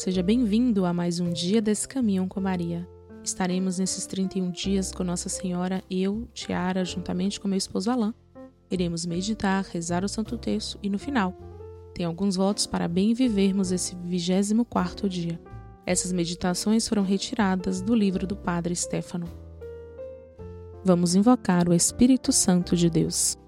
Seja bem-vindo a mais um dia desse caminho com Maria. Estaremos nesses 31 dias com Nossa Senhora, eu, Tiara, juntamente com meu esposo Alain. Iremos meditar, rezar o Santo Terço e no final, tem alguns votos para bem vivermos esse 24 dia. Essas meditações foram retiradas do livro do Padre Stefano. Vamos invocar o Espírito Santo de Deus.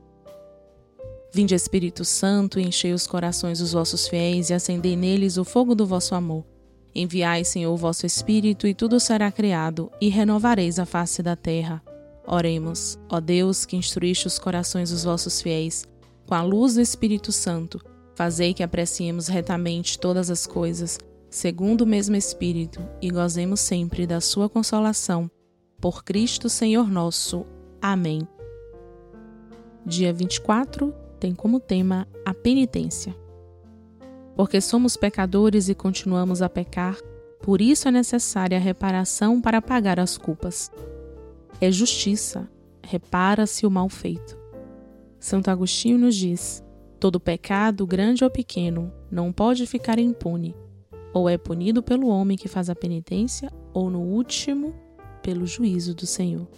Vinde, Espírito Santo, enchei os corações dos vossos fiéis e acendei neles o fogo do vosso amor. Enviai, Senhor, o vosso Espírito, e tudo será criado, e renovareis a face da terra. Oremos, ó Deus, que instruíste os corações dos vossos fiéis, com a luz do Espírito Santo, fazei que apreciemos retamente todas as coisas, segundo o mesmo Espírito, e gozemos sempre da sua consolação. Por Cristo Senhor nosso. Amém. Dia 24 tem como tema a penitência. Porque somos pecadores e continuamos a pecar, por isso é necessária a reparação para pagar as culpas. É justiça, repara-se o mal feito. Santo Agostinho nos diz: todo pecado, grande ou pequeno, não pode ficar impune. Ou é punido pelo homem que faz a penitência, ou no último, pelo juízo do Senhor.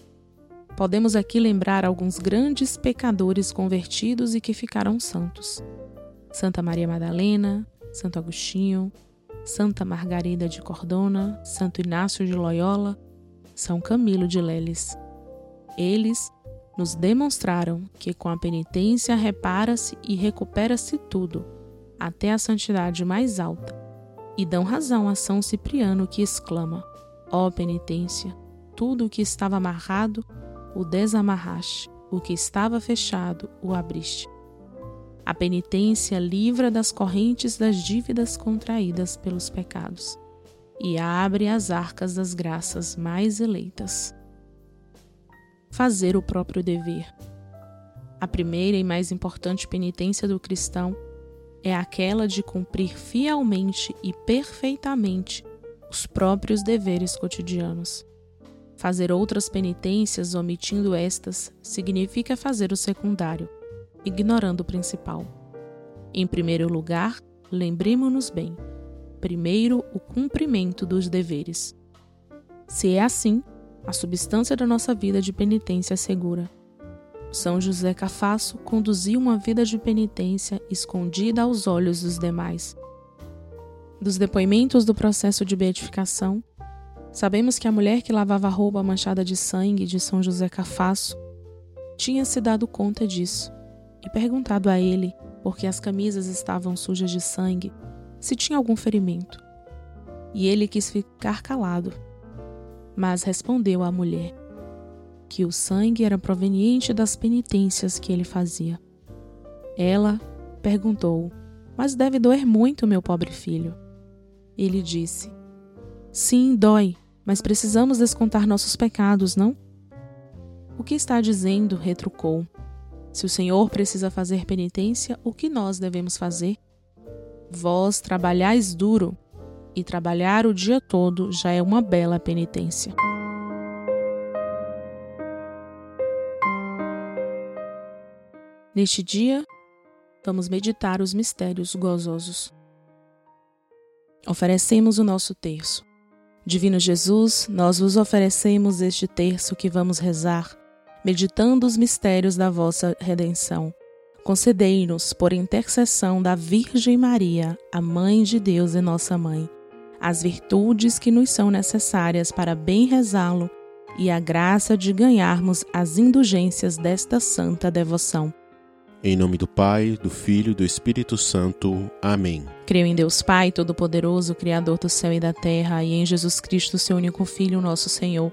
Podemos aqui lembrar alguns grandes pecadores convertidos e que ficaram santos. Santa Maria Madalena, Santo Agostinho, Santa Margarida de Cordona, Santo Inácio de Loyola, São Camilo de Leles. Eles nos demonstraram que com a penitência repara-se e recupera-se tudo, até a santidade mais alta, e dão razão a São Cipriano que exclama: Ó oh, penitência, tudo o que estava amarrado o desamarraste, o que estava fechado o abriste. A penitência livra das correntes das dívidas contraídas pelos pecados e abre as arcas das graças mais eleitas. Fazer o próprio dever. A primeira e mais importante penitência do cristão é aquela de cumprir fielmente e perfeitamente os próprios deveres cotidianos. Fazer outras penitências omitindo estas significa fazer o secundário, ignorando o principal. Em primeiro lugar, lembremos-nos bem: primeiro, o cumprimento dos deveres. Se é assim, a substância da nossa vida de penitência é segura. São José Cafasso conduziu uma vida de penitência escondida aos olhos dos demais. Dos depoimentos do processo de beatificação, Sabemos que a mulher que lavava a roupa manchada de sangue de São José Cafasso tinha se dado conta disso e perguntado a ele, porque as camisas estavam sujas de sangue, se tinha algum ferimento. E ele quis ficar calado, mas respondeu à mulher que o sangue era proveniente das penitências que ele fazia. Ela perguntou: Mas deve doer muito, meu pobre filho? Ele disse: Sim, dói, mas precisamos descontar nossos pecados, não? O que está dizendo? retrucou. Se o Senhor precisa fazer penitência, o que nós devemos fazer? Vós trabalhais duro, e trabalhar o dia todo já é uma bela penitência. Neste dia, vamos meditar os mistérios gozosos. Oferecemos o nosso terço. Divino Jesus, nós vos oferecemos este terço que vamos rezar, meditando os mistérios da vossa redenção. Concedei-nos, por intercessão da Virgem Maria, a Mãe de Deus e nossa Mãe, as virtudes que nos são necessárias para bem rezá-lo e a graça de ganharmos as indulgências desta santa devoção em nome do Pai, do Filho e do Espírito Santo. Amém. Creio em Deus Pai, Todo-Poderoso, Criador do céu e da terra, e em Jesus Cristo, seu único Filho, nosso Senhor,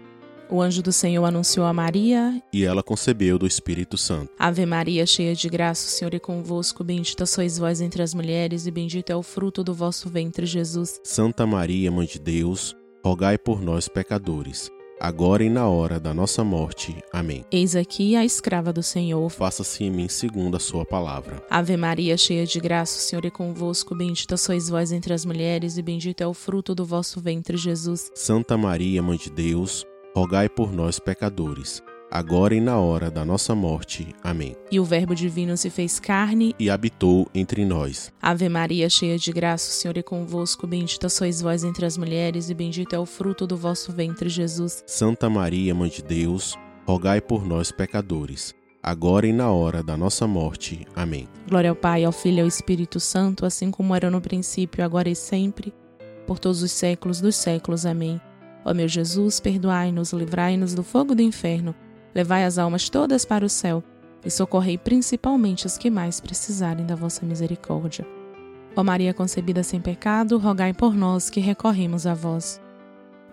O anjo do Senhor anunciou a Maria, e ela concebeu do Espírito Santo. Ave Maria, cheia de graça, o Senhor é convosco, bendita sois vós entre as mulheres, e bendito é o fruto do vosso ventre, Jesus. Santa Maria, Mãe de Deus, rogai por nós, pecadores agora e na hora da nossa morte. Amém. Eis aqui a escrava do Senhor. Faça-se em mim segundo a sua palavra. Ave Maria, cheia de graça, o Senhor é convosco, bendita sois vós entre as mulheres e bendito é o fruto do vosso ventre, Jesus. Santa Maria, Mãe de Deus, rogai por nós pecadores agora e na hora da nossa morte. Amém. E o Verbo divino se fez carne e habitou entre nós. Ave Maria, cheia de graça, o Senhor é convosco, bendita sois vós entre as mulheres e bendito é o fruto do vosso ventre, Jesus. Santa Maria, mãe de Deus, rogai por nós pecadores, agora e na hora da nossa morte. Amém. Glória ao Pai, ao Filho e ao Espírito Santo, assim como era no princípio, agora e sempre, por todos os séculos dos séculos. Amém. Ó meu Jesus, perdoai-nos, livrai-nos do fogo do inferno Levai as almas todas para o céu e socorrei principalmente os que mais precisarem da vossa misericórdia. Ó Maria concebida sem pecado, rogai por nós que recorremos a vós.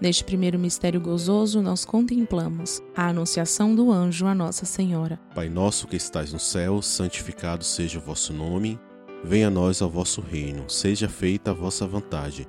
Neste primeiro mistério gozoso, nós contemplamos a anunciação do anjo a Nossa Senhora. Pai nosso que estais no céu, santificado seja o vosso nome. Venha a nós ao vosso reino. Seja feita a vossa vontade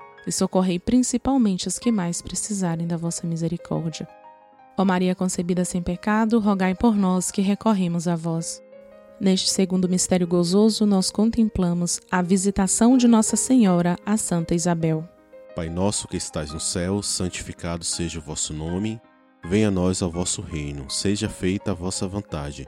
e socorrei principalmente os que mais precisarem da vossa misericórdia. Ó Maria concebida sem pecado, rogai por nós que recorremos a vós. Neste segundo mistério gozoso, nós contemplamos a visitação de Nossa Senhora a Santa Isabel. Pai nosso que estais no céu, santificado seja o vosso nome. Venha a nós ao vosso reino, seja feita a vossa vontade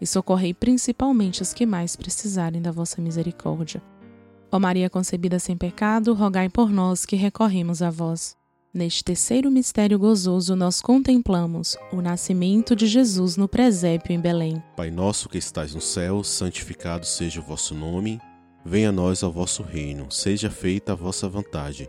e socorrei principalmente os que mais precisarem da vossa misericórdia. Ó Maria concebida sem pecado, rogai por nós que recorremos a vós. Neste terceiro mistério gozoso, nós contemplamos o nascimento de Jesus no presépio em Belém. Pai nosso que estais no céu, santificado seja o vosso nome. Venha a nós ao vosso reino, seja feita a vossa vontade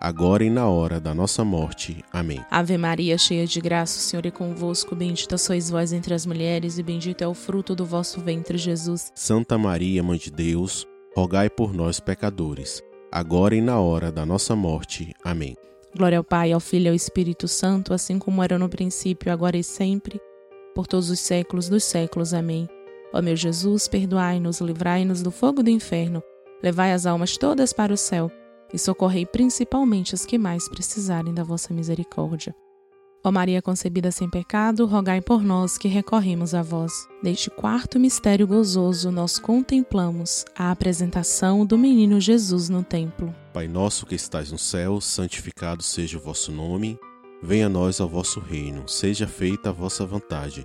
agora e na hora da nossa morte. Amém. Ave Maria, cheia de graça, o Senhor é convosco, bendita sois vós entre as mulheres e bendito é o fruto do vosso ventre, Jesus. Santa Maria, mãe de Deus, rogai por nós pecadores, agora e na hora da nossa morte. Amém. Glória ao Pai, ao Filho e ao Espírito Santo, assim como era no princípio, agora e sempre, por todos os séculos dos séculos. Amém. Ó meu Jesus, perdoai-nos, livrai-nos do fogo do inferno, levai as almas todas para o céu e socorrei principalmente os que mais precisarem da vossa misericórdia. Ó Maria concebida sem pecado, rogai por nós que recorremos a vós. Neste quarto mistério gozoso, nós contemplamos a apresentação do menino Jesus no templo. Pai nosso que estais no céu, santificado seja o vosso nome. Venha a nós ao vosso reino, seja feita a vossa vontade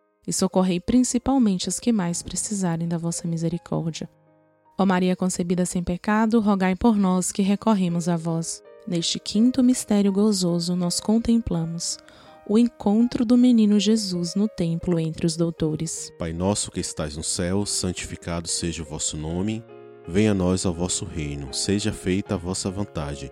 e socorrei principalmente os que mais precisarem da vossa misericórdia. Ó Maria concebida sem pecado, rogai por nós que recorremos a vós. Neste quinto mistério gozoso, nós contemplamos o encontro do menino Jesus no templo entre os doutores. Pai nosso que estais no céu, santificado seja o vosso nome. Venha a nós ao vosso reino, seja feita a vossa vontade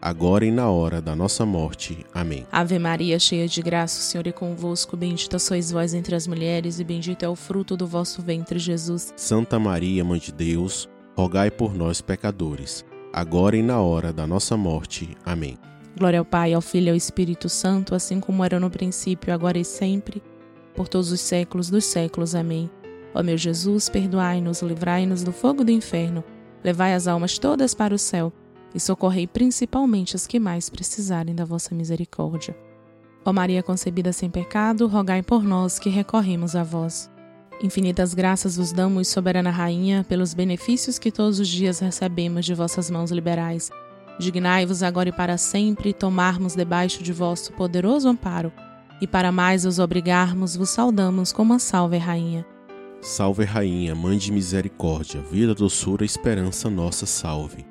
agora e na hora da nossa morte. Amém. Ave Maria, cheia de graça, o Senhor é convosco, bendita sois vós entre as mulheres e bendito é o fruto do vosso ventre, Jesus. Santa Maria, mãe de Deus, rogai por nós pecadores, agora e na hora da nossa morte. Amém. Glória ao Pai, ao Filho e ao Espírito Santo, assim como era no princípio, agora e sempre, por todos os séculos dos séculos. Amém. Ó meu Jesus, perdoai-nos, livrai-nos do fogo do inferno, levai as almas todas para o céu e socorrei principalmente as que mais precisarem da vossa misericórdia. Ó Maria concebida sem pecado, rogai por nós que recorremos a vós. Infinitas graças vos damos, soberana Rainha, pelos benefícios que todos os dias recebemos de vossas mãos liberais Dignai-vos agora e para sempre tomarmos debaixo de vosso poderoso amparo, e para mais os obrigarmos, vos saudamos como a salve rainha. Salve rainha, mãe de misericórdia, vida, doçura, esperança, nossa salve.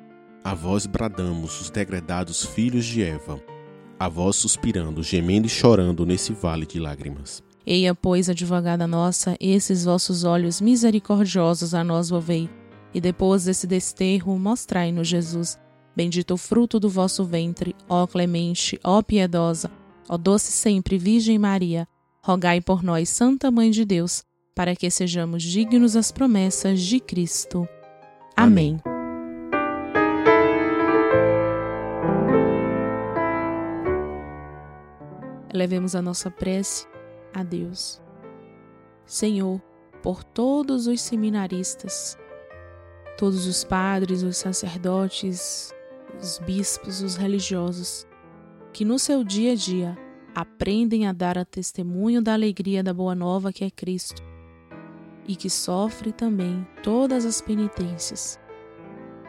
A vós bradamos os degredados filhos de Eva, a vós suspirando, gemendo e chorando nesse vale de lágrimas. Eia, pois, advogada nossa, esses vossos olhos misericordiosos a nós volvei, e depois desse desterro mostrai-nos Jesus, Bendito o fruto do vosso ventre, ó clemente, ó piedosa, ó doce sempre Virgem Maria, rogai por nós, Santa Mãe de Deus, para que sejamos dignos das promessas de Cristo. Amém. Levemos a nossa prece a Deus. Senhor, por todos os seminaristas, todos os padres, os sacerdotes, os bispos, os religiosos, que no seu dia a dia aprendem a dar a testemunho da alegria da boa nova que é Cristo e que sofre também todas as penitências.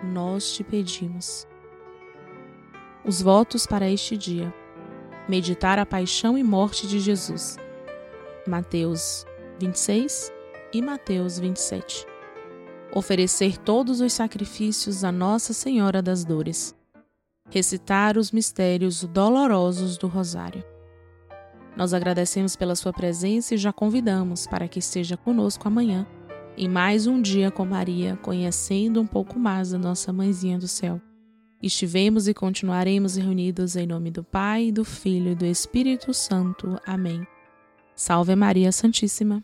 Nós te pedimos. Os votos para este dia. Meditar a paixão e morte de Jesus. Mateus 26 e Mateus 27. Oferecer todos os sacrifícios a Nossa Senhora das Dores recitar os mistérios dolorosos do Rosário. Nós agradecemos pela sua presença e já convidamos para que esteja conosco amanhã, em mais um dia com Maria, conhecendo um pouco mais da nossa mãezinha do céu. Estivemos e continuaremos reunidos em nome do Pai, do Filho e do Espírito Santo. Amém. Salve Maria Santíssima.